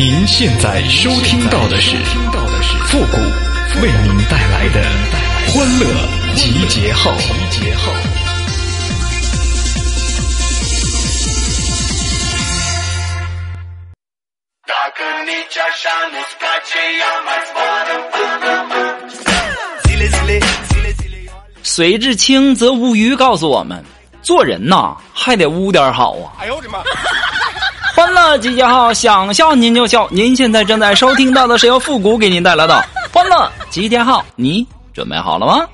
您现在收听到的是复古为您带来的欢乐集结号。水至清则无鱼，告诉我们，做人呐还得污点好啊！哎呦我的妈！欢乐集结号，想笑您就笑。您现在正在收听到的是由复古给您带来的 欢乐集结号，你准备好了吗？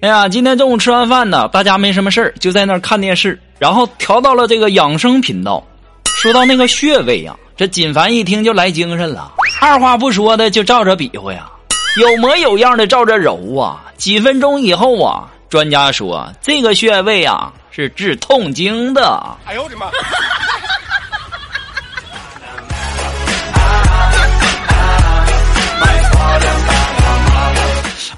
哎呀，今天中午吃完饭呢，大家没什么事儿，就在那儿看电视，然后调到了这个养生频道。说到那个穴位呀，这锦凡一听就来精神了，二话不说的就照着比划呀，有模有样的照着揉啊。几分钟以后啊，专家说这个穴位啊是治痛经的。哎呦我的妈！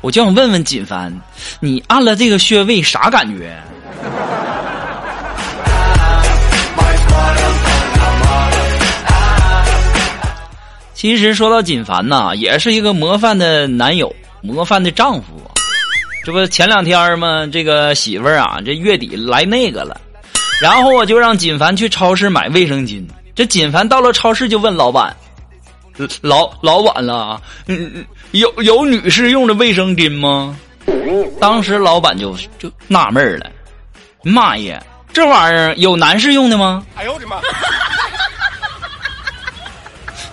我就想问问锦帆，你按了这个穴位啥感觉？其实说到锦凡呐，也是一个模范的男友，模范的丈夫。这不前两天嘛？这个媳妇儿啊，这月底来那个了，然后我就让锦凡去超市买卫生巾。这锦凡到了超市就问老板：“老老板了，嗯，有有女士用的卫生巾吗？”当时老板就就纳闷了：“妈耶，这玩意儿有男士用的吗？”哎呦我的妈！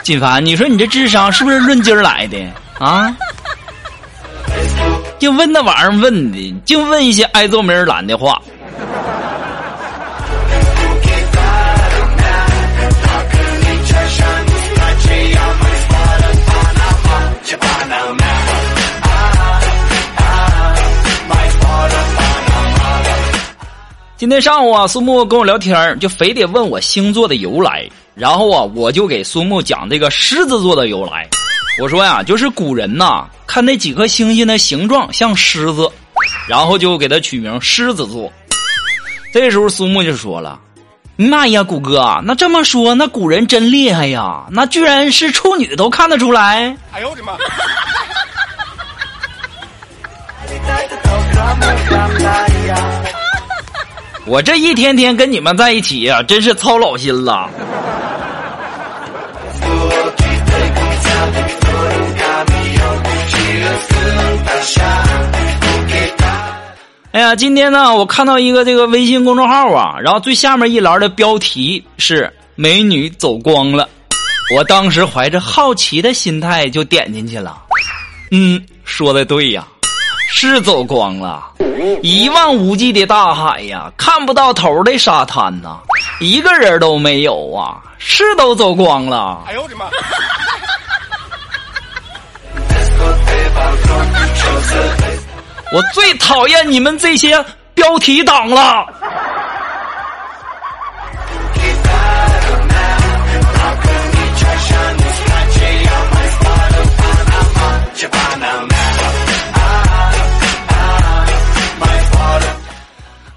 锦凡，你说你这智商是不是论斤来的啊？就问那玩意儿问的，就问一些挨揍没人拦的话。今天上午啊，苏木跟我聊天就非得问我星座的由来。然后啊，我就给苏木讲这个狮子座的由来。我说呀，就是古人呐，看那几颗星星的形状像狮子，然后就给他取名狮子座。这时候苏木就说了：“妈呀，谷哥，那这么说，那古人真厉害呀！那居然是处女都看得出来。”哎呦我的妈！我这一天天跟你们在一起呀，真是操老心了。哎呀，今天呢，我看到一个这个微信公众号啊，然后最下面一栏的标题是“美女走光了”，我当时怀着好奇的心态就点进去了。嗯，说的对呀，是走光了，一望无际的大海呀，看不到头的沙滩呐，一个人都没有啊，是都走光了。哎呦我的妈！我最讨厌你们这些标题党了。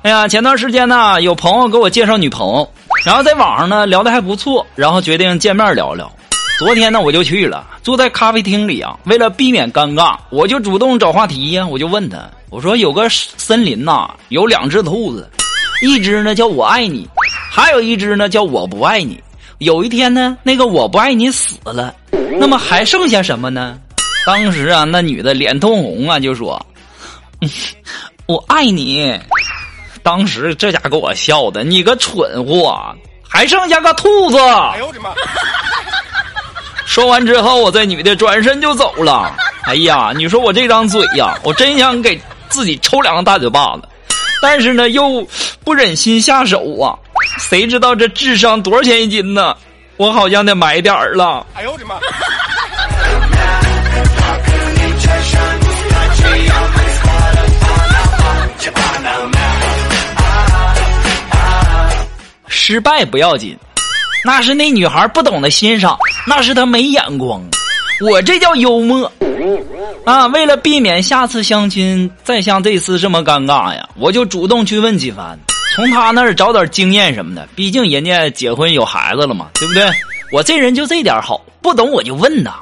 哎呀，前段时间呢，有朋友给我介绍女朋友，然后在网上呢聊的还不错，然后决定见面聊聊。昨天呢，我就去了，坐在咖啡厅里啊。为了避免尴尬，我就主动找话题呀。我就问他，我说有个森林呐，有两只兔子，一只呢叫我爱你，还有一只呢叫我不爱你。有一天呢，那个我不爱你死了，那么还剩下什么呢？当时啊，那女的脸通红啊，就说：“ 我爱你。”当时这家给我笑的，你个蠢货，还剩下个兔子。哎呦我的妈！说完之后，我这女的转身就走了。哎呀，你说我这张嘴呀，我真想给自己抽两个大嘴巴子，但是呢，又不忍心下手啊。谁知道这智商多少钱一斤呢？我好像得买点儿了。哎呦我的妈！失败不要紧。那是那女孩不懂得欣赏，那是她没眼光。我这叫幽默。啊，为了避免下次相亲再像这次这么尴尬呀，我就主动去问金凡，从他那儿找点经验什么的。毕竟人家结婚有孩子了嘛，对不对？我这人就这点好，不懂我就问呐，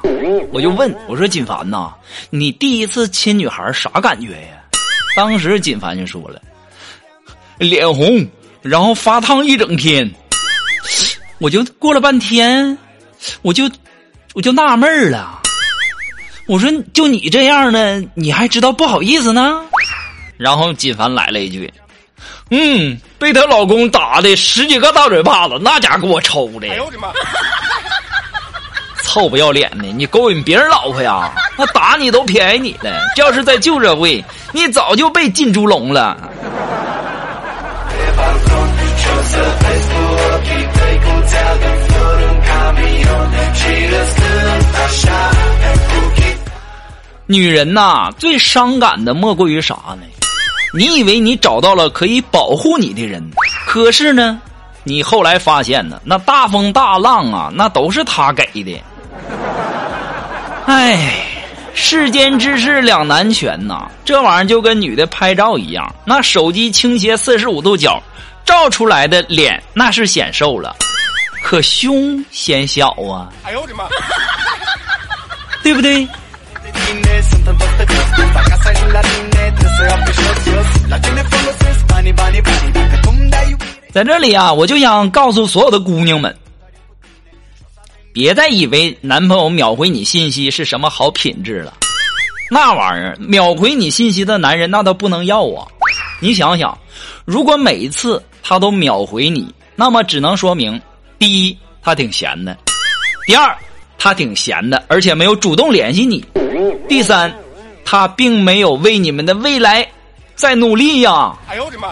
我就问我说金凡呐，你第一次亲女孩啥感觉呀？当时金凡就说了，脸红，然后发烫一整天。我就过了半天，我就我就纳闷了。我说：“就你这样的，你还知道不好意思呢？”然后金凡来了一句：“嗯，被她老公打的十几个大嘴巴子，那家给我抽的。”哎呦我的妈！臭不要脸的，你勾引别人老婆呀？那打你都便宜你了。这要是在旧社会，你早就被进猪笼了。女人呐，最伤感的莫过于啥呢？你以为你找到了可以保护你的人，可是呢，你后来发现呢，那大风大浪啊，那都是他给的。哎，世间之事两难全呐，这玩意儿就跟女的拍照一样，那手机倾斜四十五度角，照出来的脸那是显瘦了，可胸显小啊。哎呦我的妈！对不对？在这里啊，我就想告诉所有的姑娘们，别再以为男朋友秒回你信息是什么好品质了。那玩意儿秒回你信息的男人，那都不能要啊！你想想，如果每一次他都秒回你，那么只能说明：第一，他挺闲的；第二，他挺闲的，而且没有主动联系你；第三。他并没有为你们的未来在努力呀！哎呦我的妈！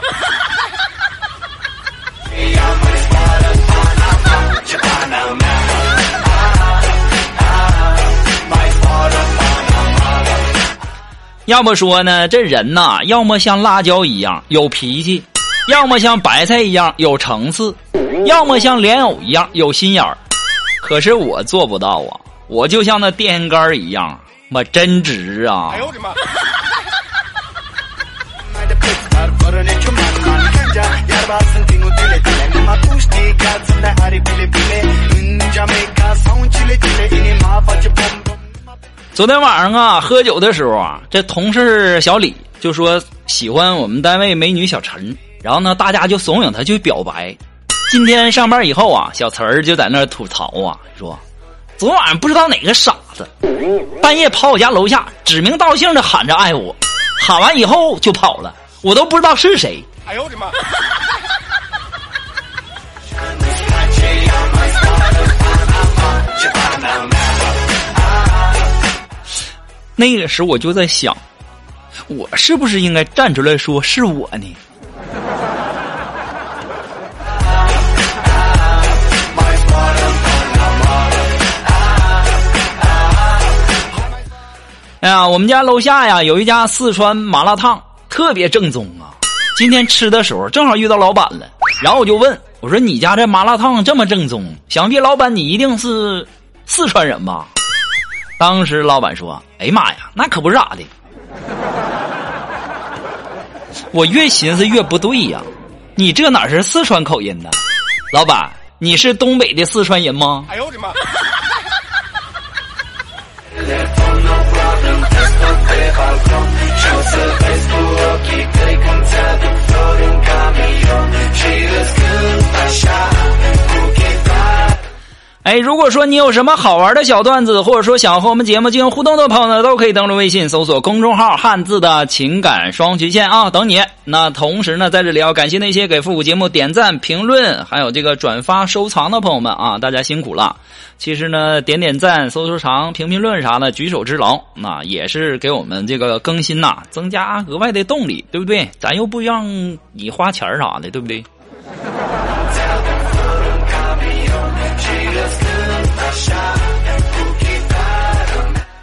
要么说呢，这人呐，要么像辣椒一样有脾气，要么像白菜一样有层次，要么像莲藕一样有心眼儿。可是我做不到啊！我就像那电线杆一样。妈真直啊！哎呦我的妈！昨天晚上啊，喝酒的时候啊，这同事小李就说喜欢我们单位美女小陈，然后呢，大家就怂恿他去表白。今天上班以后啊，小词儿就在那儿吐槽啊，说。昨晚上不知道哪个傻子，半夜跑我家楼下，指名道姓的喊着爱我，喊完以后就跑了，我都不知道是谁。哎呦我的妈！那个时候我就在想，我是不是应该站出来说是我呢？哎呀，我们家楼下呀有一家四川麻辣烫，特别正宗啊。今天吃的时候正好遇到老板了，然后我就问我说：“你家这麻辣烫这么正宗，想必老板你一定是四川人吧？”当时老板说：“哎呀妈呀，那可不是咋的。”我越寻思越不对呀，你这哪是四川口音呢？老板，你是东北的四川人吗？哎呦我的妈！balcon Și-o să vezi cu ochii tăi Cum ți-aduc flori în camion 哎，如果说你有什么好玩的小段子，或者说想和我们节目进行互动的朋友呢，都可以登录微信搜索公众号“汉字的情感双曲线”啊，等你。那同时呢，在这里要感谢那些给复古节目点赞、评论，还有这个转发、收藏的朋友们啊，大家辛苦了。其实呢，点点赞、收收藏、评评论啥的，举手之劳，那也是给我们这个更新呐，增加额外的动力，对不对？咱又不让你花钱啥的，对不对？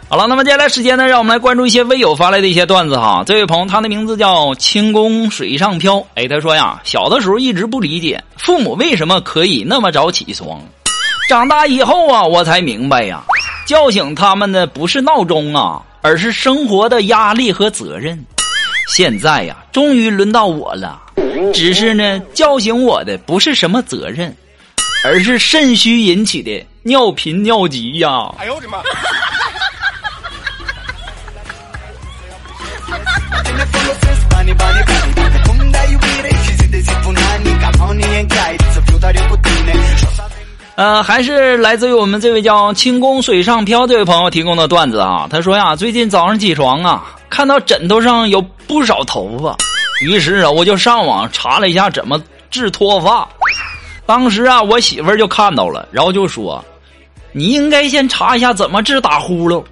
好了，那么接下来时间呢，让我们来关注一些微友发来的一些段子哈。这位朋友，他的名字叫轻功水上漂。哎，他说呀，小的时候一直不理解父母为什么可以那么早起床。长大以后啊，我才明白呀，叫醒他们的不是闹钟啊，而是生活的压力和责任。现在呀，终于轮到我了。只是呢，叫醒我的不是什么责任，而是肾虚引起的尿频尿急呀！哎呦我的妈！呃，还是来自于我们这位叫“轻功水上漂”这位朋友提供的段子啊。他说呀，最近早上起床啊，看到枕头上有不少头发，于是啊，我就上网查了一下怎么治脱发。当时啊，我媳妇儿就看到了，然后就说：“你应该先查一下怎么治打呼噜。”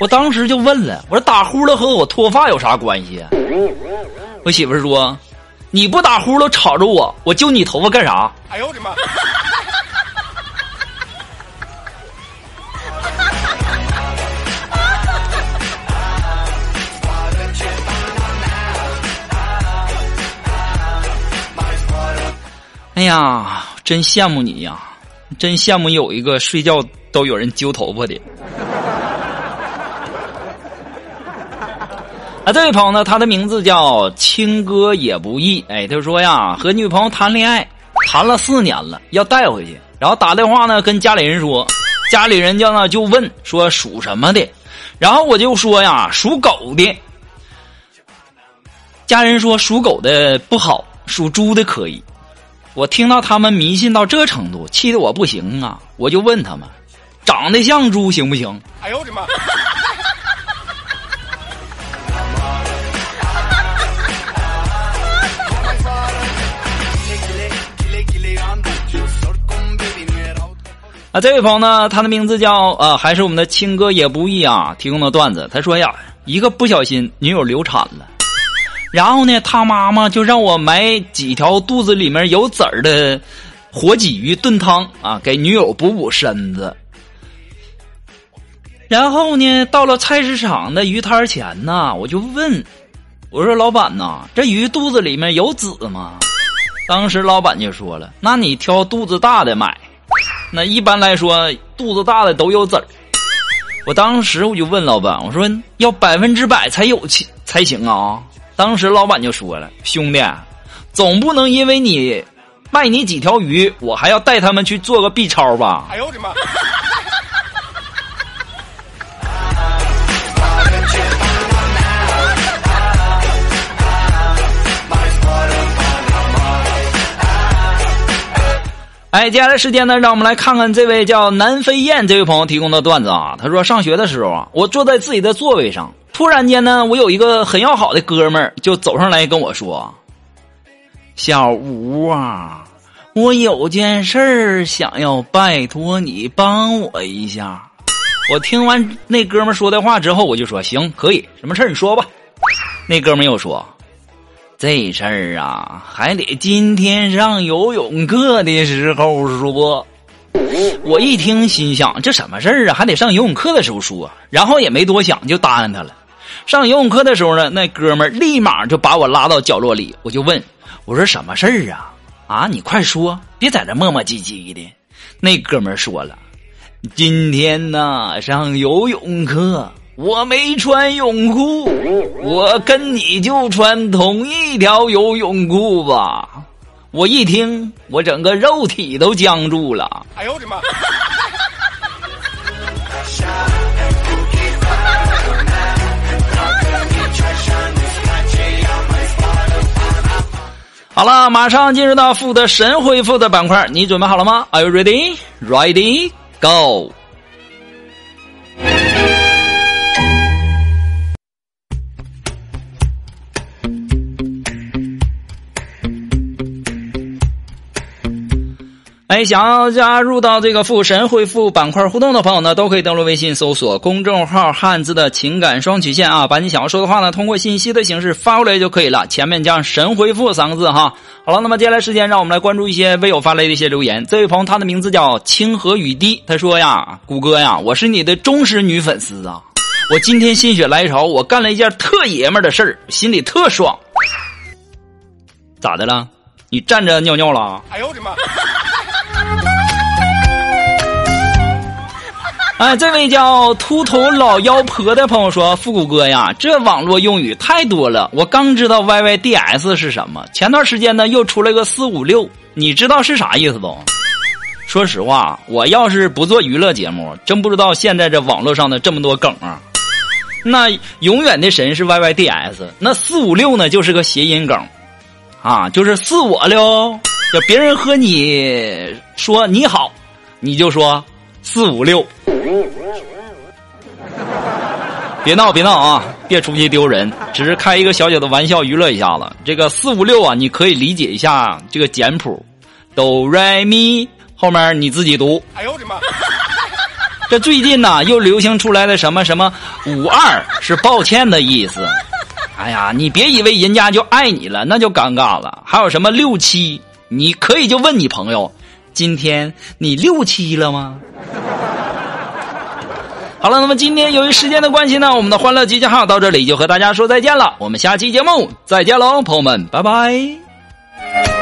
我当时就问了，我说：“打呼噜和我脱发有啥关系？”我媳妇儿说：“你不打呼噜吵着我，我揪你头发干啥？”哎呦我的妈！哎呀，真羡慕你呀！真羡慕有一个睡觉都有人揪头发的。啊，这位朋友呢，他的名字叫青哥也不易。哎，他说呀，和女朋友谈恋爱谈了四年了，要带回去，然后打电话呢跟家里人说，家里人家呢就问说属什么的，然后我就说呀属狗的，家人说属狗的不好，属猪的可以。我听到他们迷信到这程度，气得我不行啊！我就问他们，长得像猪行不行？哎呦我的妈！啊，这位朋友呢，他的名字叫啊，还是我们的亲哥也不易啊，提供的段子。他说呀，一个不小心，女友流产了。然后呢，他妈妈就让我买几条肚子里面有籽儿的活鲫鱼炖汤啊，给女友补补身子。然后呢，到了菜市场的鱼摊前呢，我就问我说：“老板呐，这鱼肚子里面有籽吗？”当时老板就说了：“那你挑肚子大的买。那一般来说，肚子大的都有籽儿。”我当时我就问老板：“我说要百分之百才有才行啊。”当时老板就说了：“兄弟，总不能因为你卖你几条鱼，我还要带他们去做个 B 超吧？”哎呦我的妈！哎，接下来时间呢，让我们来看看这位叫南飞燕这位朋友提供的段子啊。他说，上学的时候啊，我坐在自己的座位上。突然间呢，我有一个很要好的哥们儿就走上来跟我说：“小吴啊，我有件事儿想要拜托你帮我一下。”我听完那哥们说的话之后，我就说：“行，可以，什么事儿你说吧。”那哥们又说：“这事儿啊，还得今天上游泳课的时候说。”我一听，心想：这什么事儿啊？还得上游泳课的时候说。然后也没多想，就答应他了。上游泳课的时候呢，那哥们立马就把我拉到角落里，我就问我说：“什么事儿啊？啊，你快说，别在这磨磨唧唧的。”那哥们说了：“今天呢，上游泳课，我没穿泳裤，我跟你就穿同一条游泳裤吧。”我一听，我整个肉体都僵住了。哎呦我的妈！好了，马上进入到负的神回复的板块，你准备好了吗？Are you ready? Ready? Go! 哎，想要加入到这个复神回复板块互动的朋友呢，都可以登录微信搜索公众号“汉字的情感双曲线”啊，把你想要说的话呢，通过信息的形式发过来就可以了，前面加上“神回复”三个字哈。好了，那么接下来时间，让我们来关注一些微友发来的一些留言。这位朋友，他的名字叫清河雨滴，他说呀：“谷歌呀，我是你的忠实女粉丝啊，我今天心血来潮，我干了一件特爷们的事儿，心里特爽。咋的了？你站着尿尿了？哎呦我的妈！” 哎，这位叫秃头老妖婆的朋友说：“复古哥呀，这网络用语太多了，我刚知道 YYDS 是什么。前段时间呢，又出了个四五六，你知道是啥意思不？说实话，我要是不做娱乐节目，真不知道现在这网络上的这么多梗啊。那永远的神是 YYDS，那四五六呢，就是个谐音梗，啊，就是四我了。就别人和你说你好，你就说四五六。”别闹别闹啊！别出去丢人，只是开一个小小的玩笑，娱乐一下子。这个四五六啊，你可以理解一下这个简谱，哆来咪，后面你自己读。哎呦我的妈！这最近呢，又流行出来的什么什么五二是抱歉的意思。哎呀，你别以为人家就爱你了，那就尴尬了。还有什么六七，你可以就问你朋友，今天你六七了吗？好了，那么今天由于时间的关系呢，我们的欢乐集结号到这里就和大家说再见了。我们下期节目再见喽，朋友们，拜拜。